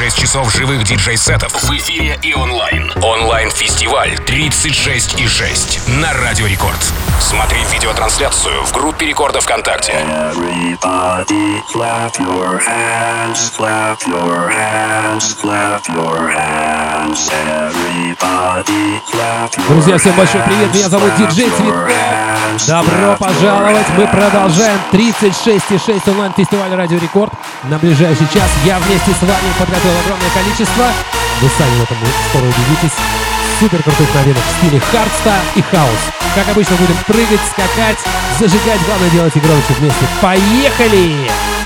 36 часов живых диджей-сетов в эфире и онлайн. Онлайн-фестиваль 36 и 6 на Радио Рекорд. Смотри видеотрансляцию в группе Рекорда ВКонтакте. Everybody clap your hands, clap your hands, clap your hands. Everybody clap your Друзья, всем большой привет, меня зовут Диджей Цветков. Добро пожаловать, мы продолжаем 36,6 онлайн-фестиваль Радио Рекорд. На ближайший час я вместе с вами подготовил огромное количество, вы сами в этом скоро убедитесь, супер крутых новинок в стиле hardstyle и хаус. Как обычно будем прыгать, скакать, зажигать, главное делать это вместе. Поехали!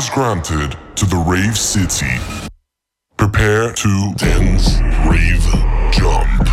Access granted to the Rave City. Prepare to dance, rave, jump.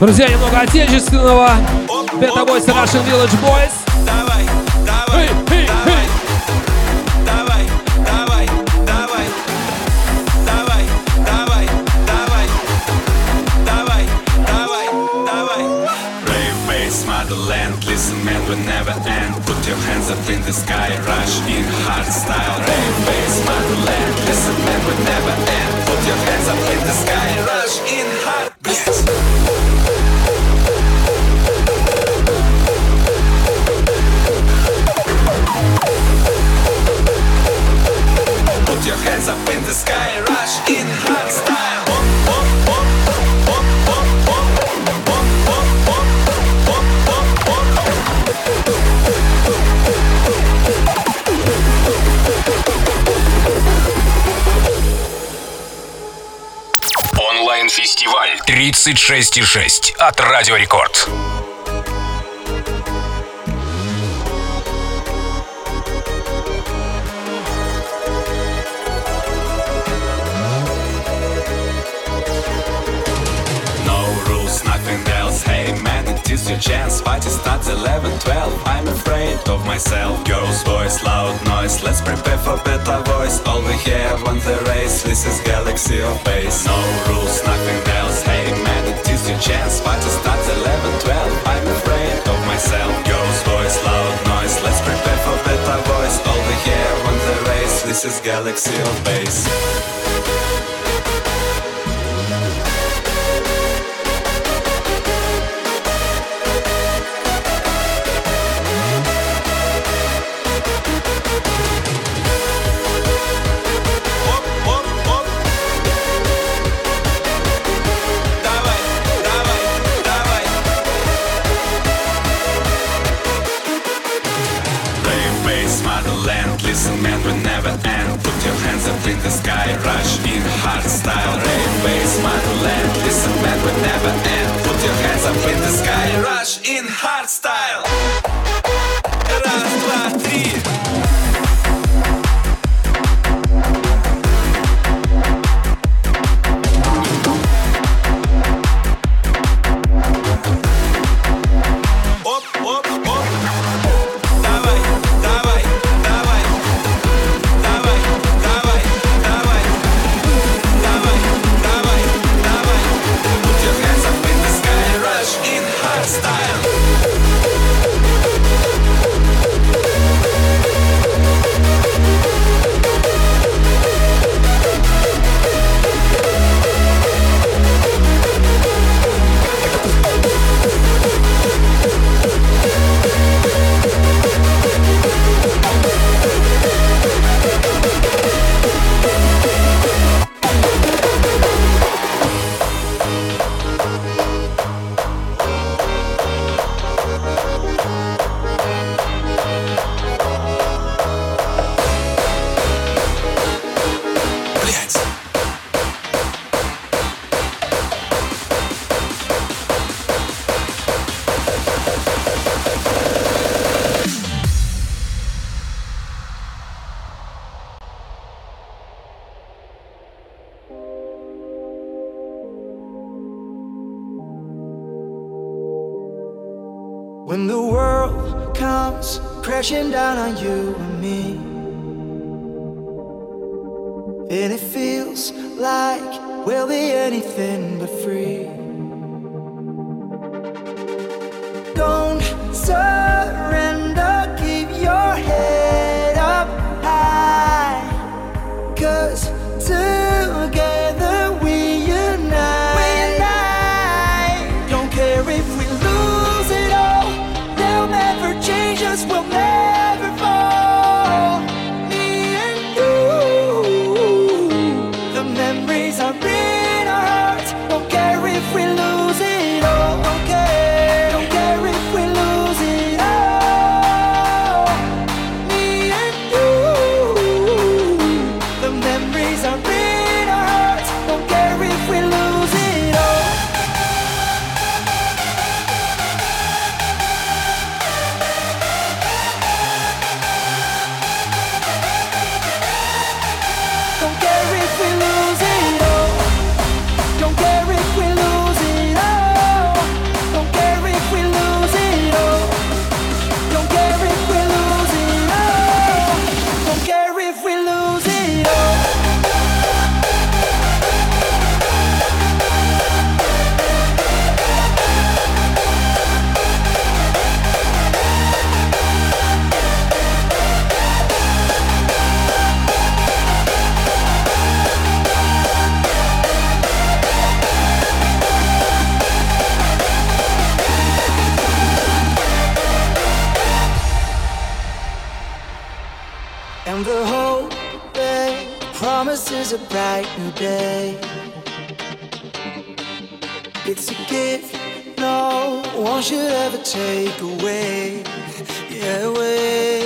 Друзья, немного отечественного. Это Voice Russian Village Boys. Давай, давай, Эй, эй, давай, эй. давай, давай, давай, давай, давай, давай, давай, давай, давай. Rave bass, motherland, listen man, we never end. Put your hands up in the sky, rush in hard style. Rave bass, motherland, listen man, we never end. Put your hands up in the sky, rush in 36,6 от Радио Рекорд. No rules, nothing else. Hey man, it is your chance. Party starts 11, 12. I'm afraid of myself. Girls' voice, loud noise. Let's prepare for better voice. All we have on the race. This is galaxy of bass. No rules, nothing else. Hey man, it is your chance. Party starts 11, 12. I'm afraid of myself. Girls' voice, loud noise. Let's prepare for better voice. All we have on the race. This is galaxy of bass. Comes crashing down on you and me, and it feels like we'll be anything but free. Don't surrender, give. No one should ever take away, yeah, away.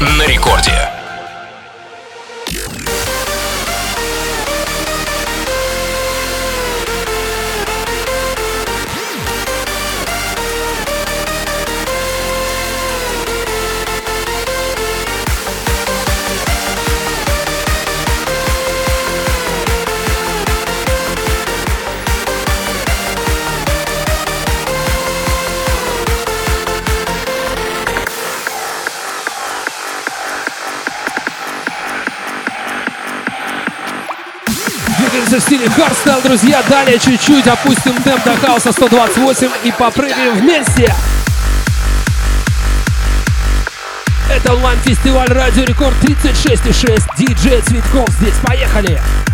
на рекорде. двигаемся в стиле hardstyle, друзья. Далее чуть-чуть опустим темп до хауса 128 и попрыгаем вместе. Это онлайн-фестиваль Радио Рекорд 36,6. Диджей Цветков здесь. Поехали! Поехали!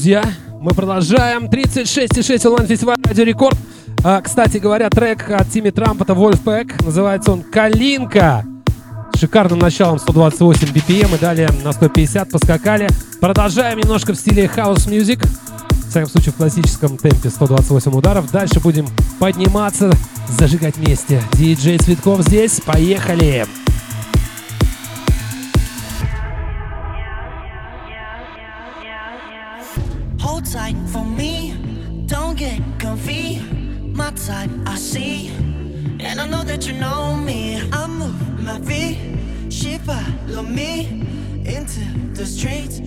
Друзья, мы продолжаем. 36,6 онлайн-фестиваль Радио Рекорд. А, кстати говоря, трек от Тимми Трамп, это Wolfpack. Называется он «Калинка». Шикарным началом 128 BPM и далее на 150 поскакали. Продолжаем немножко в стиле House Music. В всяком случае, в классическом темпе 128 ударов. Дальше будем подниматься, зажигать вместе. Диджей Цветков здесь. Поехали! Hold tight for me, don't get comfy. My type, I see, and I know that you know me. I move my feet, she follow me into the streets.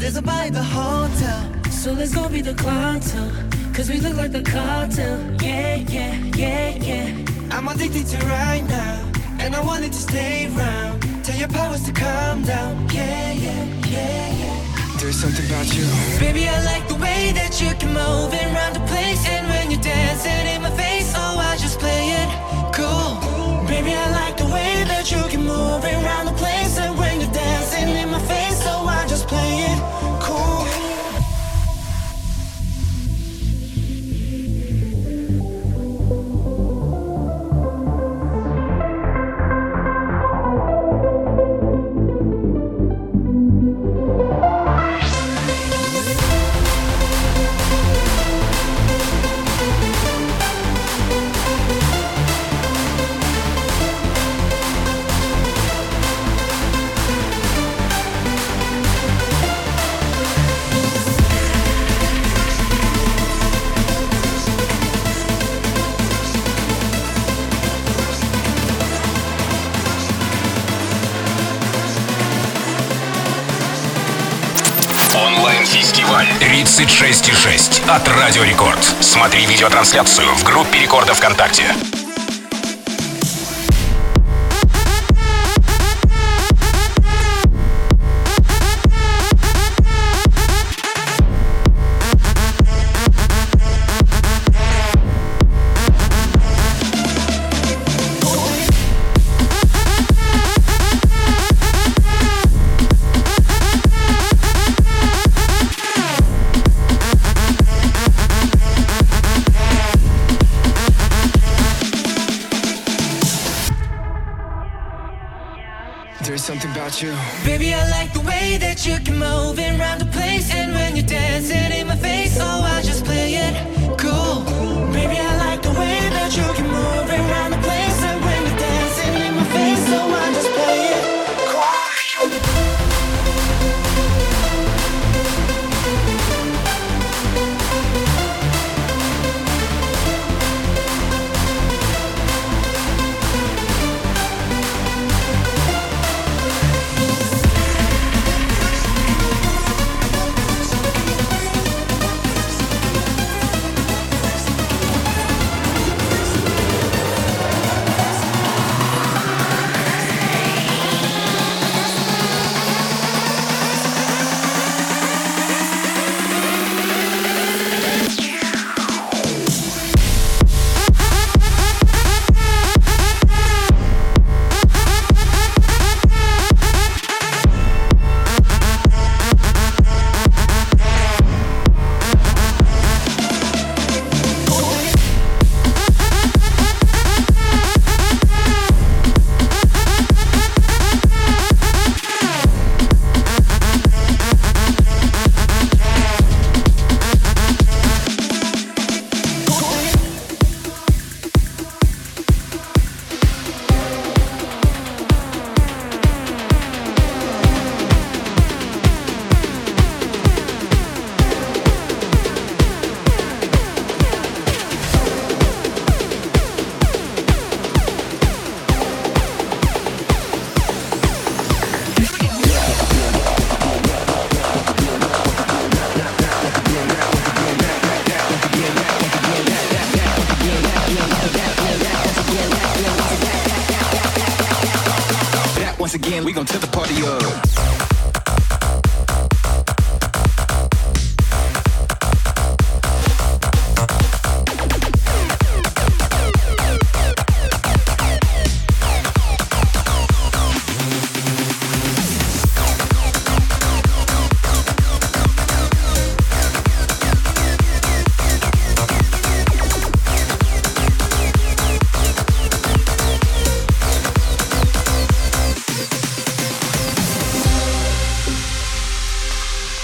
There's a at the hotel, so let's go be the cartel. Cause we look like the cartel. Yeah, yeah, yeah, yeah. I'm addicted to right now, and I want it to stay around. Tell your powers to calm down. Yeah, yeah, yeah, yeah. There's something about you. Baby, I like the way that you can move around the place. And when you're dancing in my face, oh, I just play it cool. Baby, I like the way that you can move around the place. 36,6 от Радио Рекорд. Смотри видеотрансляцию в группе Рекорда ВКонтакте.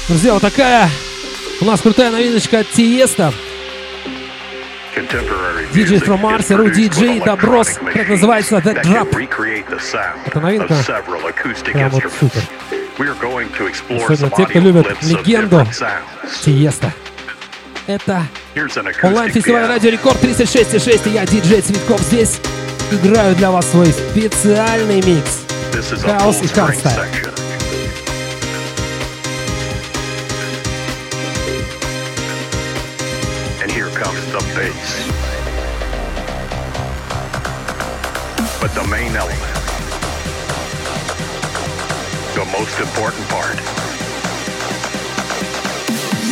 Друзья, вот такая у нас крутая новиночка от Тиеста. DJ from Mars, Ру DJ, Доброс, Трек называется The Drop. Это новинка. Прям вот супер. Особенно те, кто любит легенду Тиеста. Это онлайн-фестиваль Радио Рекорд 36.6, и я, диджей Цветков, здесь играю для вас свой специальный микс. Хаос и хардстайл. The bass. But the main element, the most important part,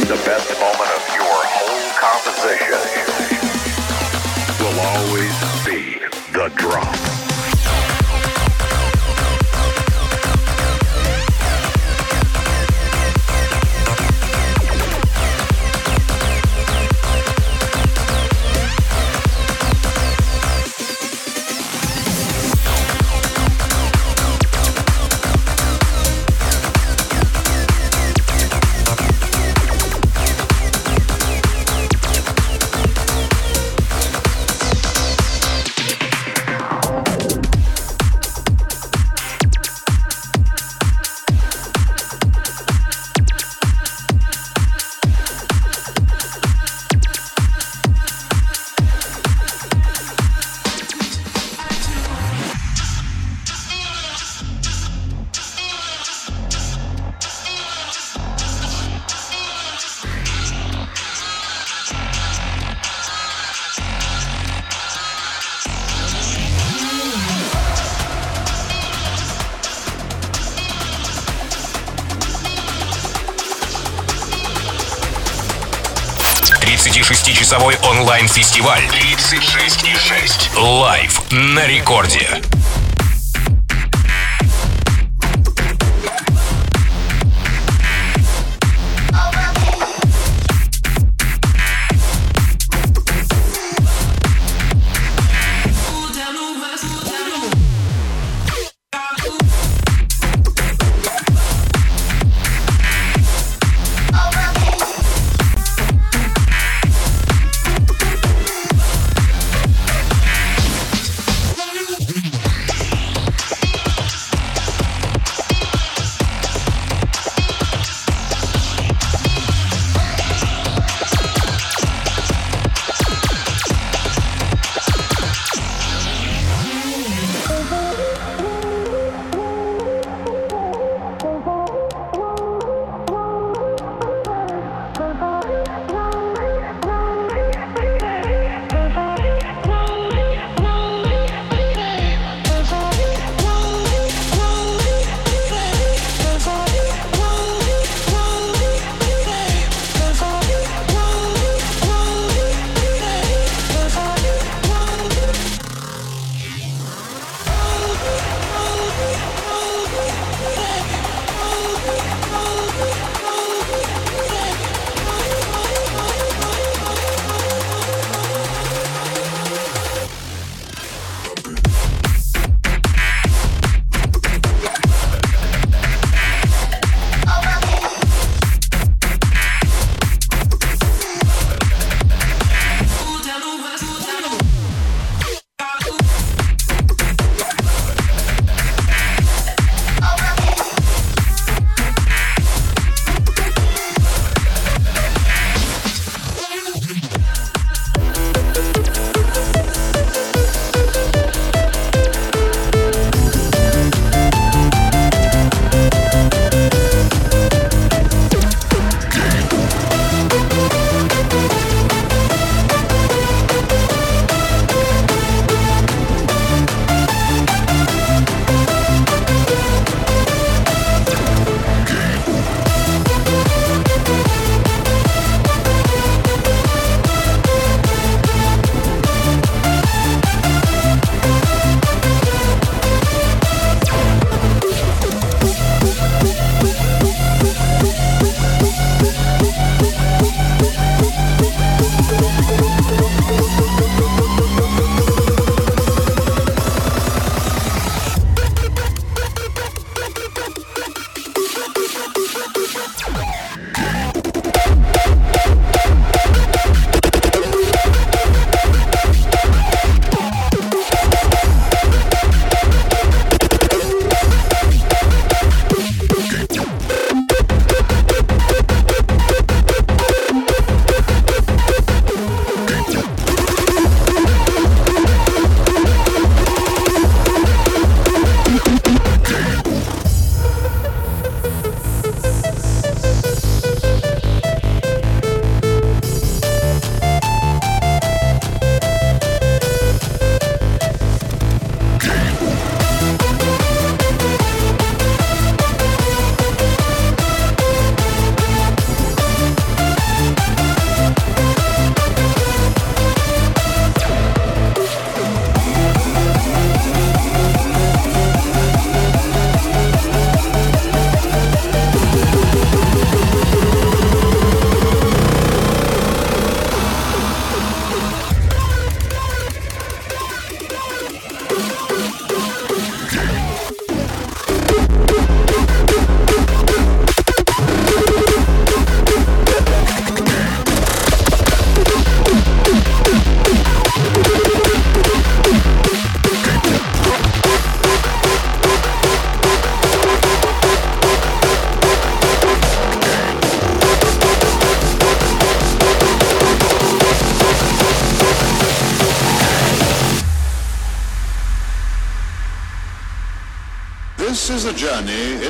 the best moment of your whole composition will always be the drop. Часовой онлайн-фестиваль 36 и 6. Лайв на рекорде.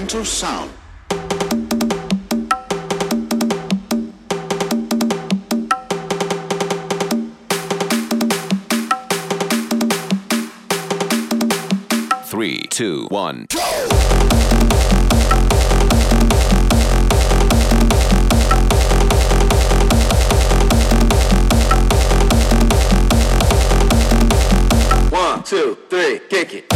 Into sound. Three, two, one. One, two, three, kick it.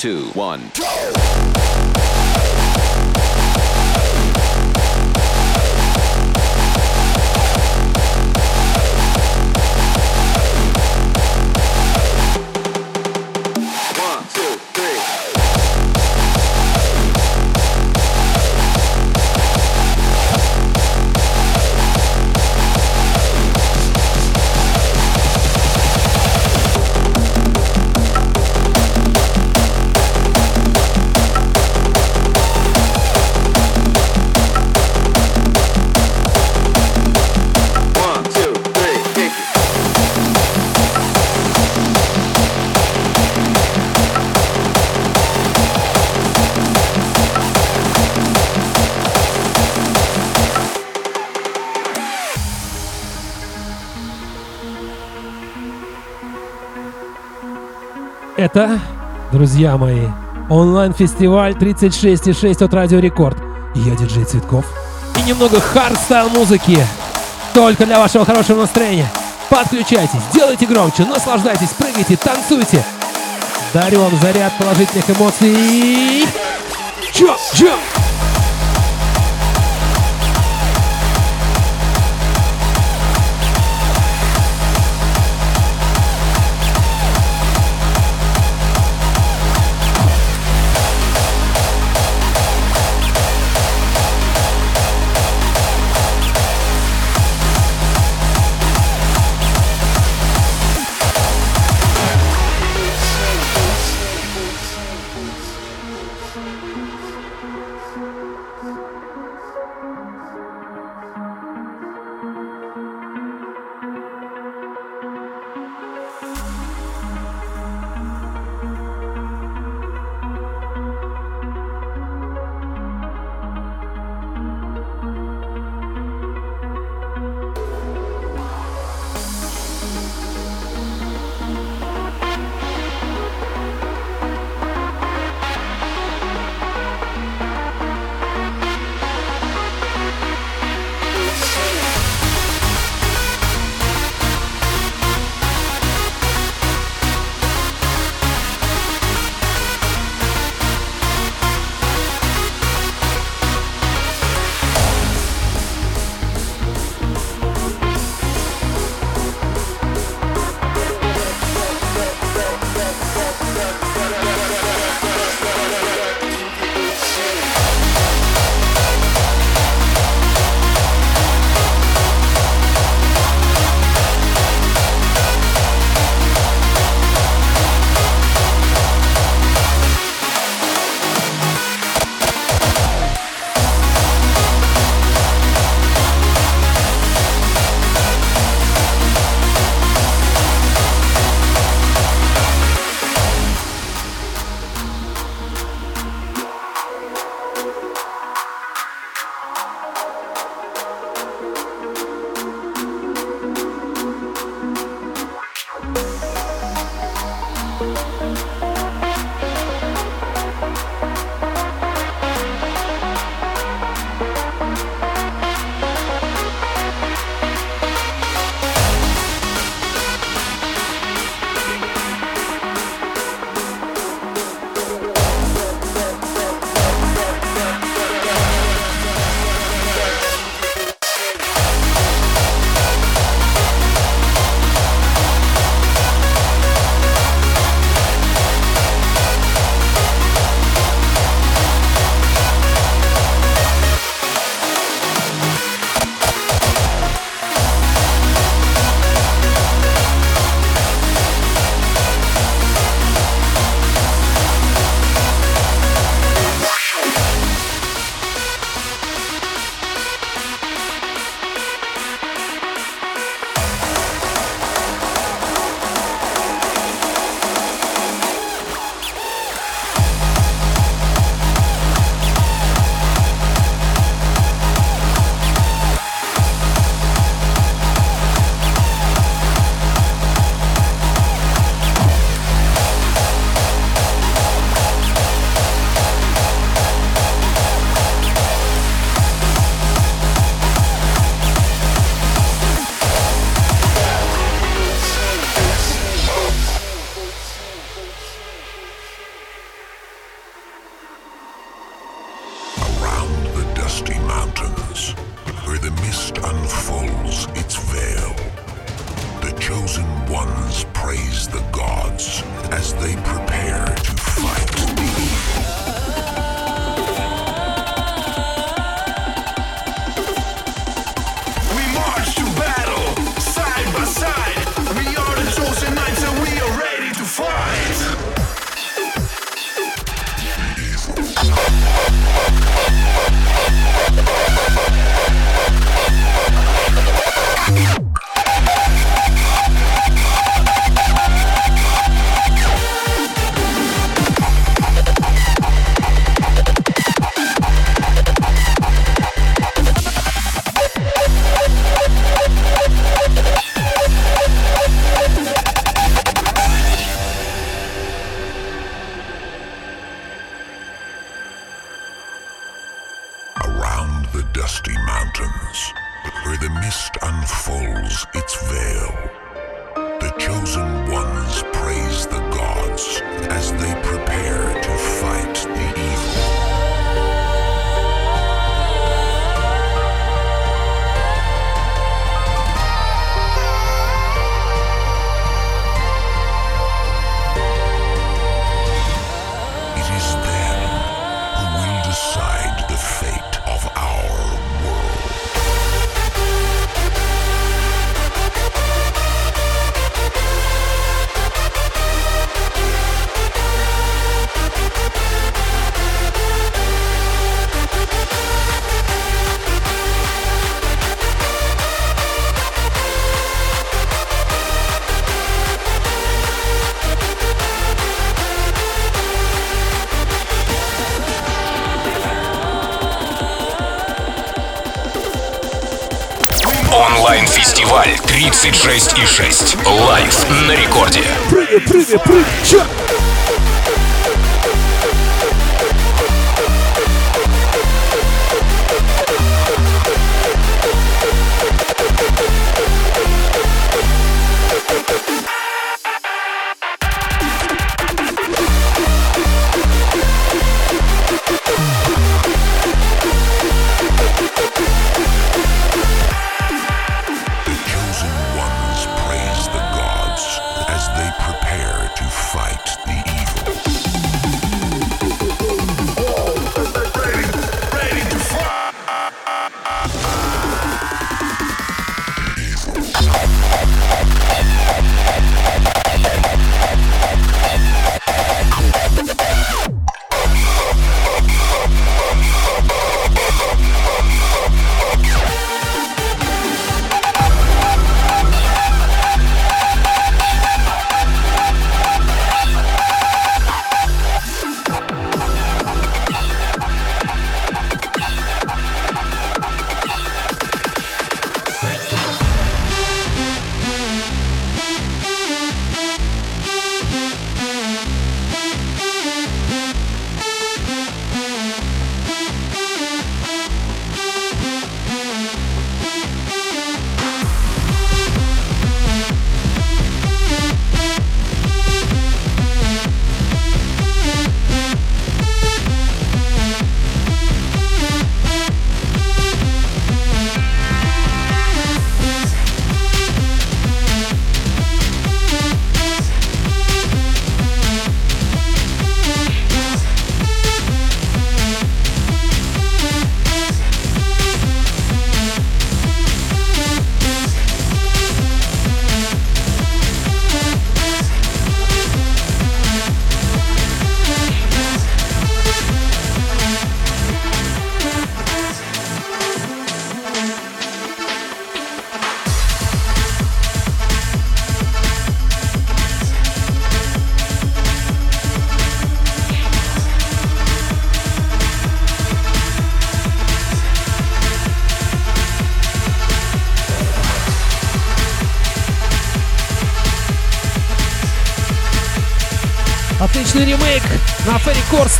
Two, one. Это, друзья мои, онлайн-фестиваль 36,6 от Радио Рекорд. Я диджей Цветков. И немного hardstyle музыки. Только для вашего хорошего настроения. Подключайтесь, делайте громче, наслаждайтесь, прыгайте, танцуйте. Дарю вам заряд положительных эмоций. Чё, чё? 36,6. Лайф на рекорде. Прыгай, прыгай, прыгай, черт!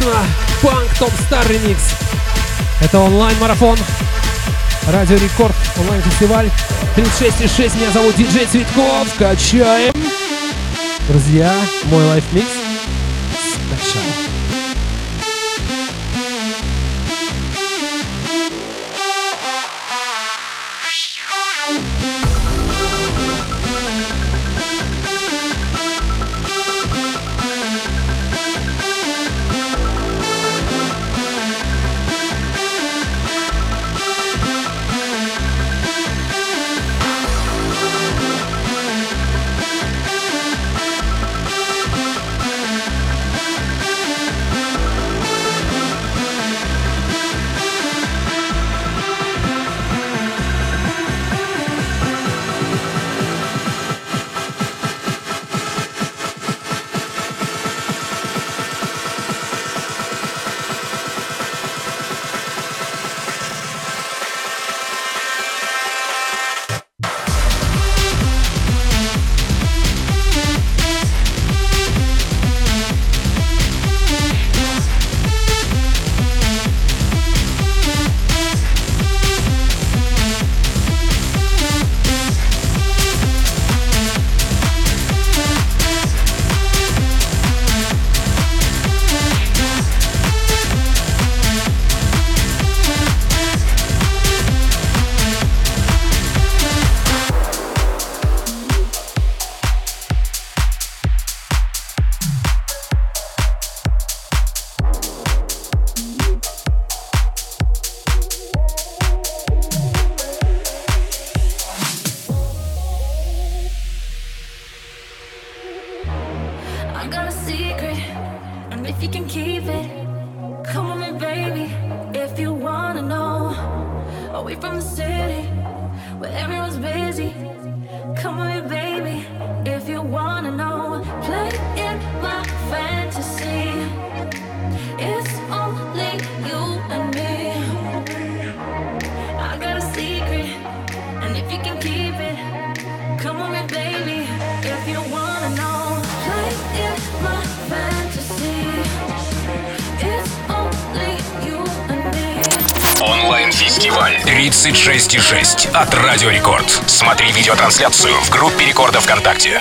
конечно, Панк Топ Стар Ремикс. Это онлайн-марафон. Радио Рекорд, онлайн-фестиваль. 36,6, меня зовут Диджей Цветков. Качаем. Друзья, мой лайфмикс. Сначала. Онлайн-фестиваль 36,6 от Радио Рекорд. Смотри видеотрансляцию в группе Рекорда ВКонтакте.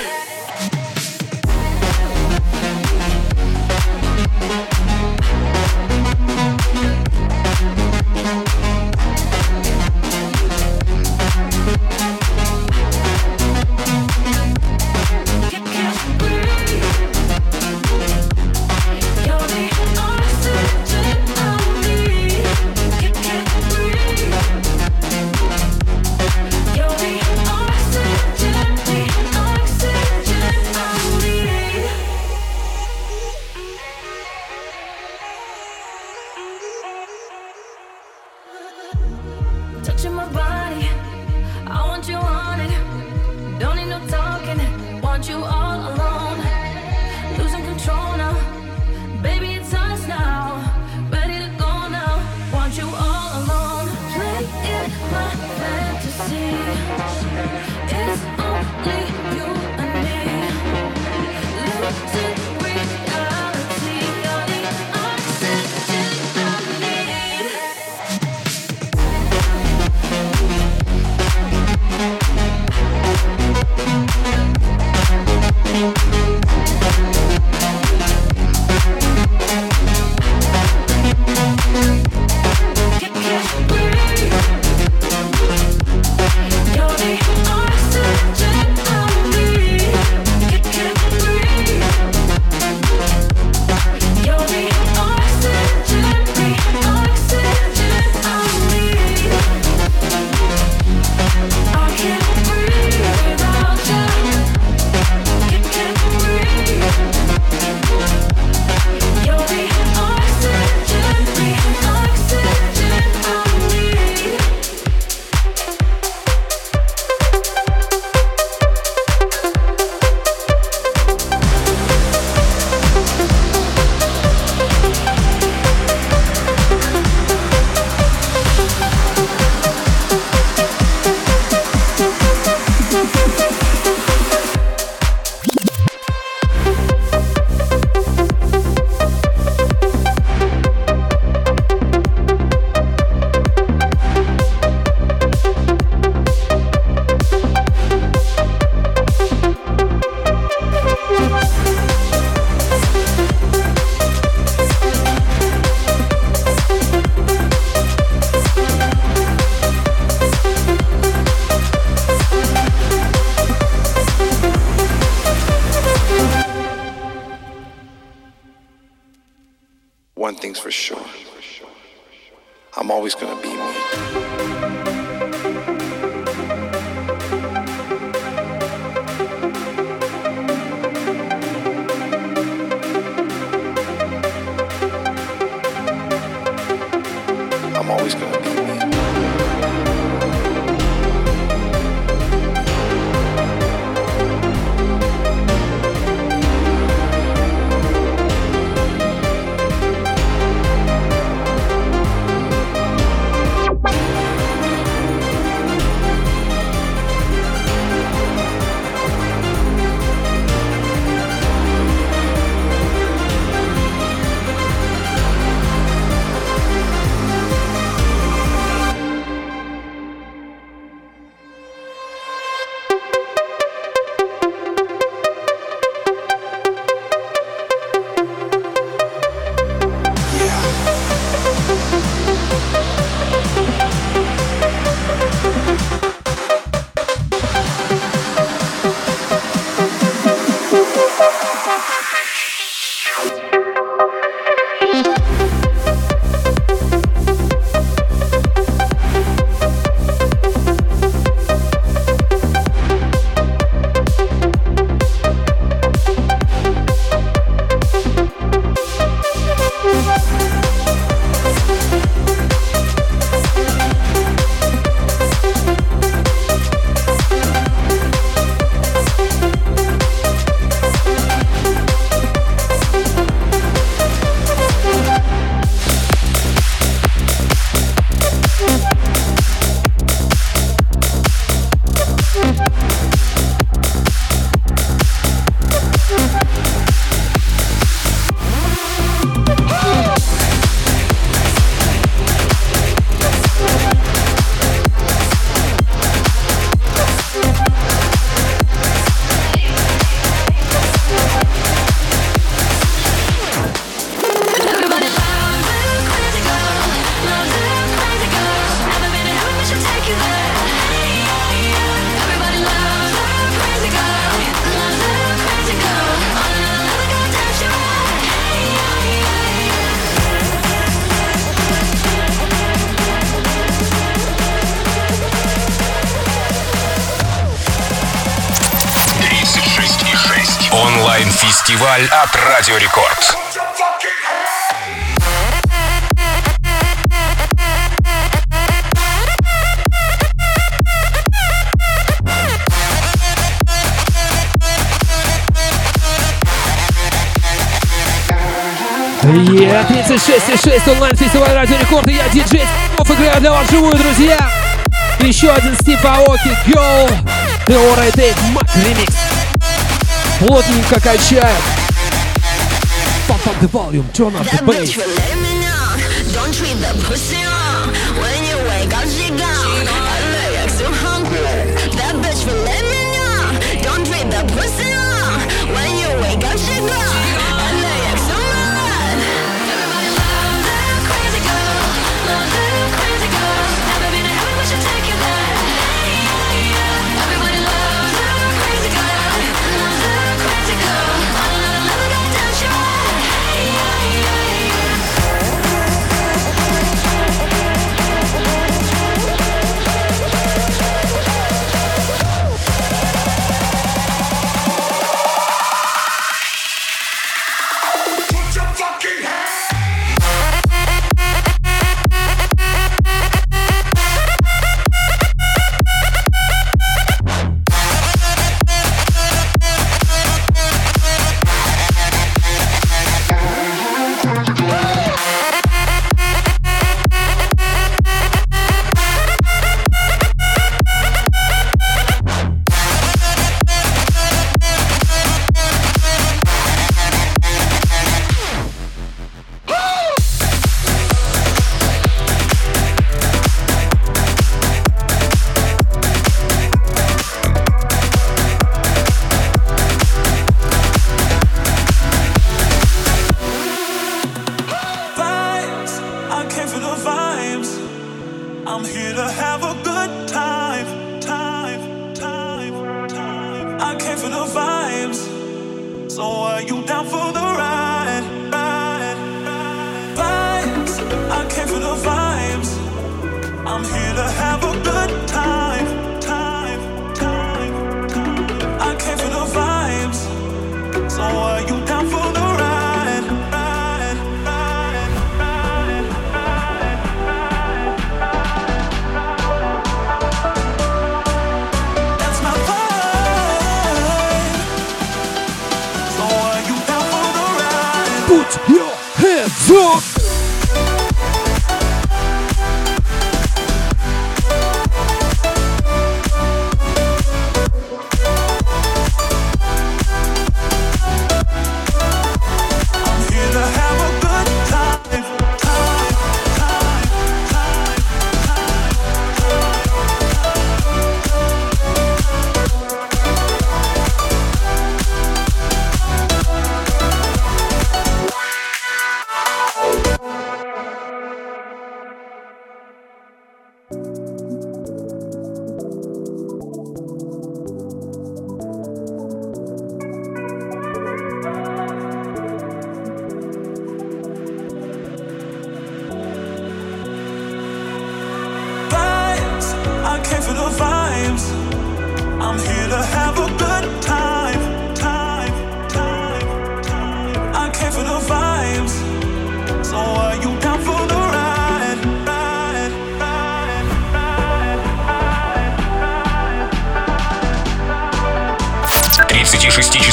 фестиваль от Радио Рекорд. Yeah, 36,6 онлайн-фестиваль Радио Рекорд, и я диджей играю для вас живую, друзья. Еще один Стив Аоки, Girl, The Alright Day, Remix плотненько качаем. Pump up the volume, turn up the bass. Don't treat the pussy on.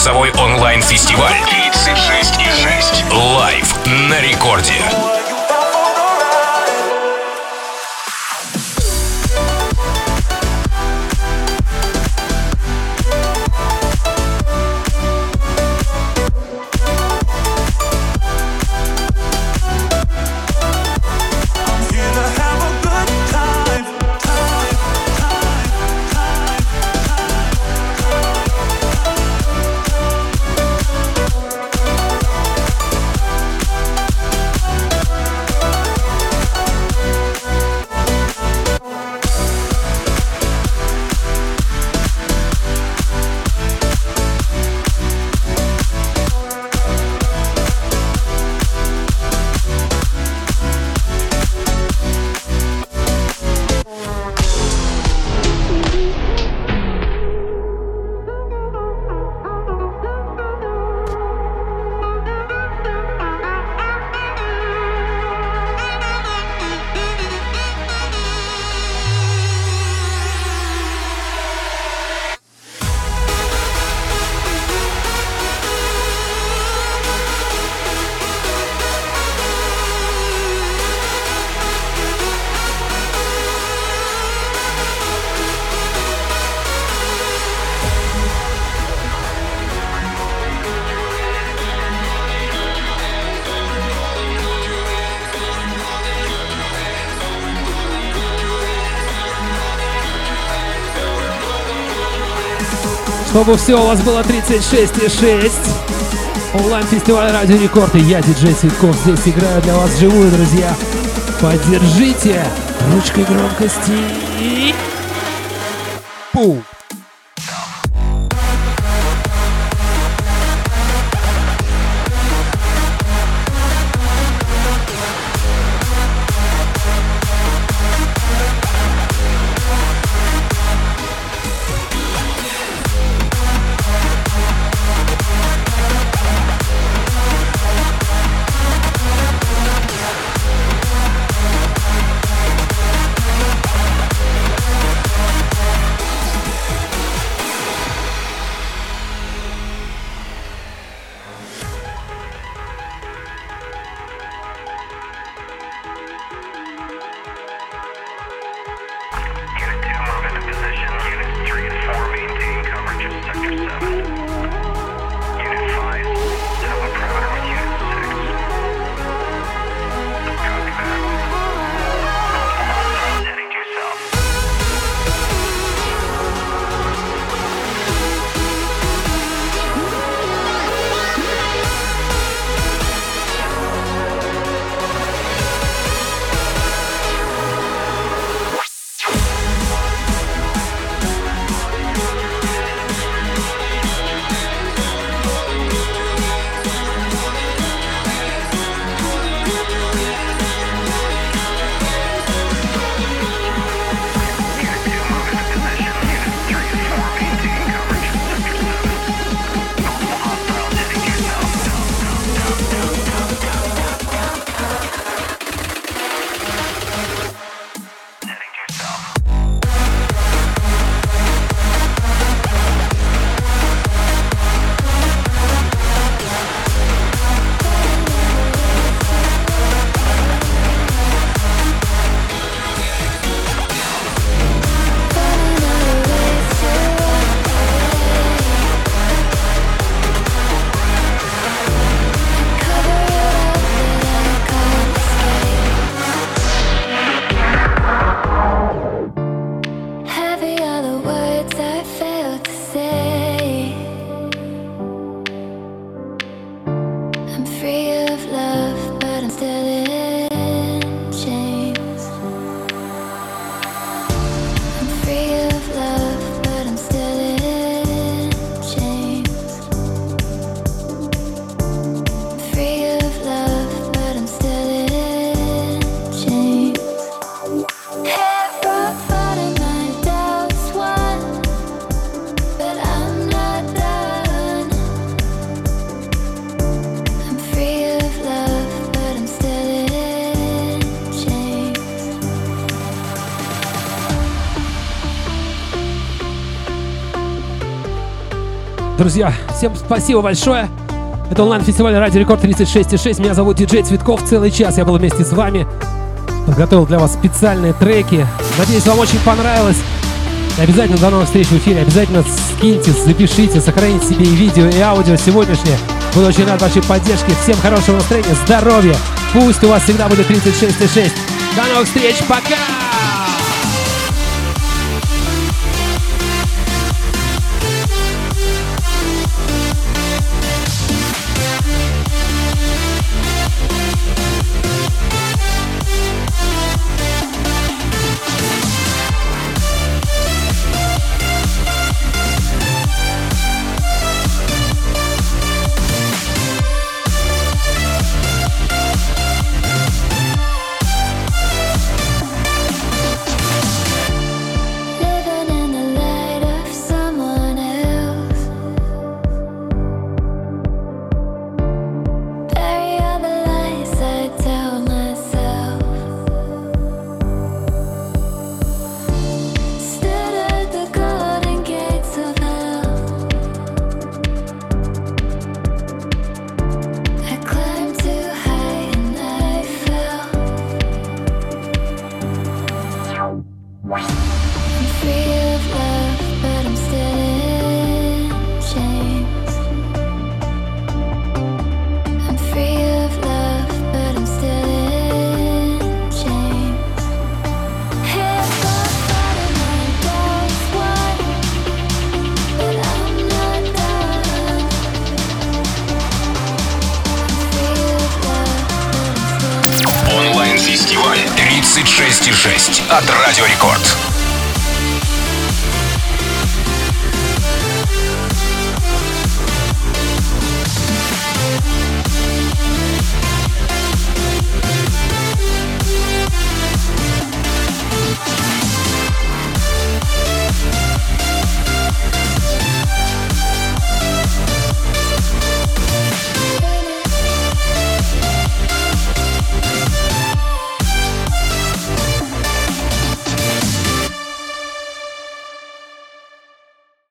36-часовой онлайн-фестиваль. 36 и 6. Лайв на рекорде. Чтобы все у вас было 36,6. Онлайн-фестиваль Радио Рекорд и я, диджей Цветков, здесь играю для вас живую, друзья. Поддержите ручкой громкости. Пу. Друзья, всем спасибо большое. Это онлайн-фестиваль Радио Рекорд 36.6. Меня зовут Диджей Цветков. Целый час я был вместе с вами. Подготовил для вас специальные треки. Надеюсь, вам очень понравилось. Обязательно до новых встреч в эфире. Обязательно скиньте, запишите, сохраните себе и видео, и аудио сегодняшнее. Буду очень рад вашей поддержке. Всем хорошего настроения, здоровья. Пусть у вас всегда будет 36,6. До новых встреч, пока!